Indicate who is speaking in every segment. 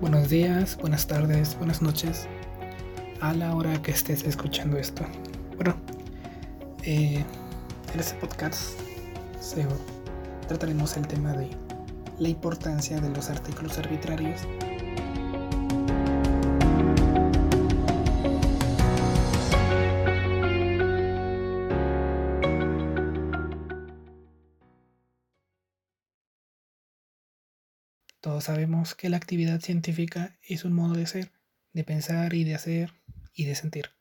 Speaker 1: buenos días, buenas tardes, buenas noches, a la hora que estés escuchando esto. Bueno, eh, en este podcast trataremos el tema de la importancia de los artículos arbitrarios Todos sabemos que la actividad científica es un modo de ser, de pensar y de hacer y de sentir,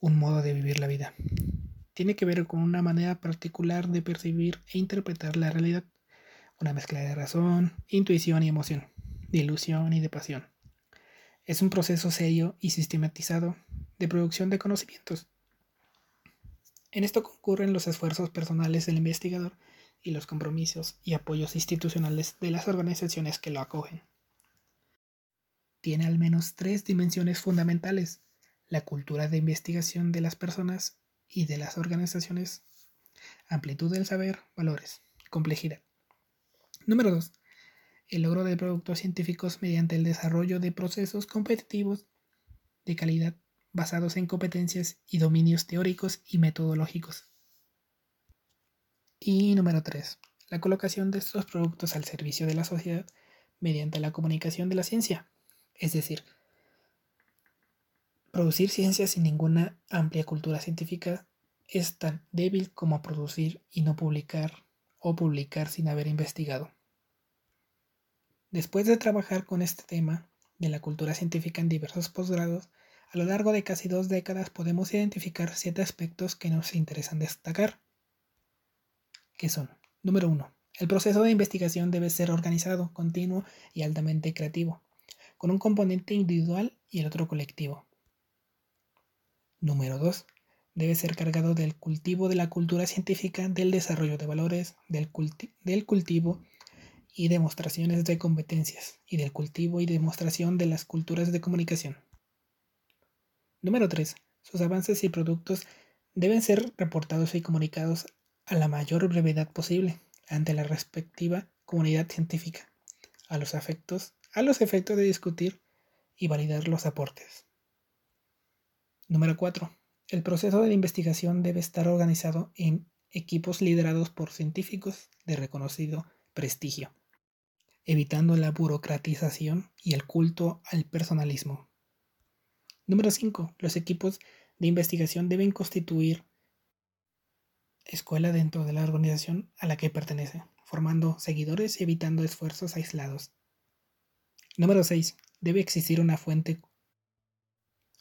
Speaker 1: un modo de vivir la vida. Tiene que ver con una manera particular de percibir e interpretar la realidad, una mezcla de razón, intuición y emoción, de ilusión y de pasión. Es un proceso serio y sistematizado de producción de conocimientos. En esto concurren los esfuerzos personales del investigador y los compromisos y apoyos institucionales de las organizaciones que lo acogen. Tiene al menos tres dimensiones fundamentales, la cultura de investigación de las personas y de las organizaciones, amplitud del saber, valores, complejidad. Número 2. El logro de productos científicos mediante el desarrollo de procesos competitivos de calidad basados en competencias y dominios teóricos y metodológicos. Y número 3. La colocación de estos productos al servicio de la sociedad mediante la comunicación de la ciencia. Es decir, producir ciencia sin ninguna amplia cultura científica es tan débil como producir y no publicar o publicar sin haber investigado. Después de trabajar con este tema de la cultura científica en diversos posgrados, a lo largo de casi dos décadas podemos identificar siete aspectos que nos interesan destacar que son, número uno, el proceso de investigación debe ser organizado, continuo y altamente creativo, con un componente individual y el otro colectivo. Número 2. Debe ser cargado del cultivo de la cultura científica, del desarrollo de valores, del, del cultivo y demostraciones de competencias, y del cultivo y demostración de las culturas de comunicación. Número 3. Sus avances y productos deben ser reportados y comunicados a la mayor brevedad posible ante la respectiva comunidad científica, a los, efectos, a los efectos de discutir y validar los aportes. Número 4. El proceso de investigación debe estar organizado en equipos liderados por científicos de reconocido prestigio, evitando la burocratización y el culto al personalismo. Número 5. Los equipos de investigación deben constituir escuela dentro de la organización a la que pertenece, formando seguidores y evitando esfuerzos aislados. Número 6. Debe existir una fuente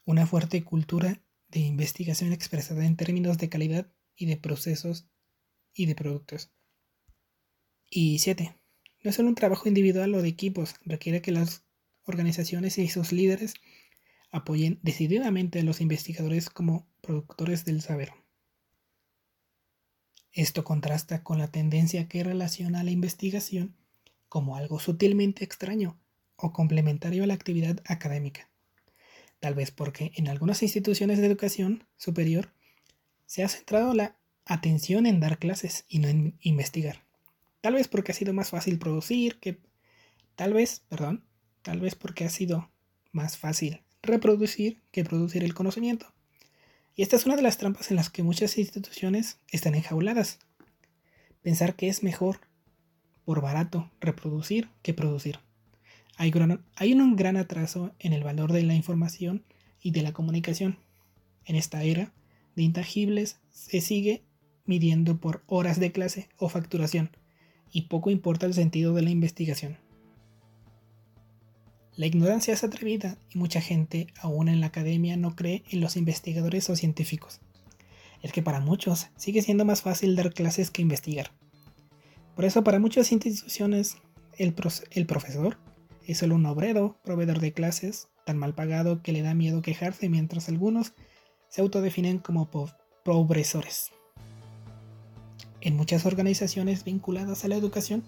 Speaker 1: una fuerte cultura de investigación expresada en términos de calidad y de procesos y de productos. Y 7. No es solo un trabajo individual o de equipos, requiere que las organizaciones y sus líderes apoyen decididamente a los investigadores como productores del saber. Esto contrasta con la tendencia que relaciona la investigación como algo sutilmente extraño o complementario a la actividad académica. Tal vez porque en algunas instituciones de educación superior se ha centrado la atención en dar clases y no en investigar. Tal vez porque ha sido más fácil producir que... Tal vez, perdón, tal vez porque ha sido más fácil reproducir que producir el conocimiento. Y esta es una de las trampas en las que muchas instituciones están enjauladas. Pensar que es mejor, por barato, reproducir que producir. Hay, un gran atraso en el valor de la información y de la comunicación. En esta era de intangibles se sigue midiendo por horas de clase o facturación, y poco importa el sentido de la investigación. La ignorancia es atrevida y mucha gente, aún en la academia, no cree en los investigadores o científicos. Es que para muchos sigue siendo más fácil dar clases que investigar. Por eso para muchas instituciones el, profesor es solo un obrero, proveedor de clases, tan mal pagado que le da miedo quejarse mientras algunos se autodefinen como pobresores. En muchas organizaciones vinculadas a la educación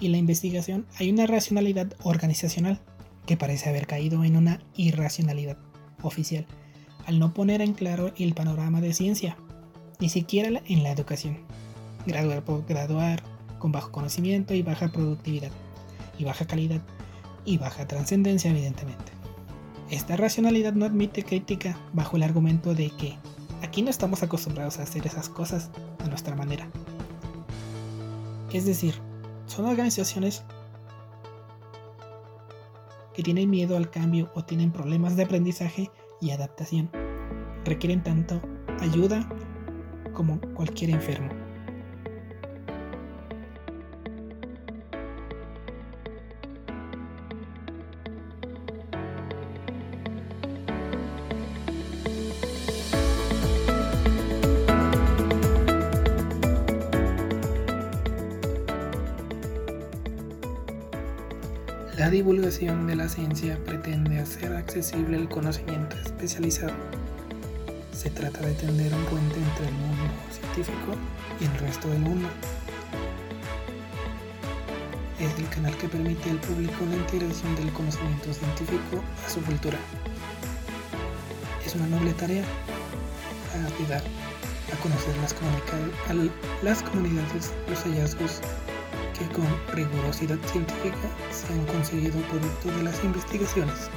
Speaker 1: y la investigación hay una racionalidad organizacional que parece haber caído en una irracionalidad oficial, al no poner en claro el panorama de ciencia, ni siquiera en la educación. Graduar por graduar, con bajo conocimiento y baja productividad y baja calidad, y baja trascendencia evidentemente. Esta racionalidad no admite crítica bajo el argumento de que aquí no estamos acostumbrados a hacer esas cosas a nuestra manera. Es decir, son organizaciones que tienen miedo al cambio o tienen problemas de aprendizaje y adaptación. Requieren tanto ayuda como cualquier enfermo. La divulgación de la ciencia pretende hacer accesible el conocimiento especializado. Se trata de tender un puente entre el mundo científico y el resto del mundo. Es el canal que permite al público la integración del conocimiento científico a su cultura. Es una noble tarea ayudar a conocer las, las comunidades, los hallazgos que con rigurosidad científica se han conseguido producto de las investigaciones.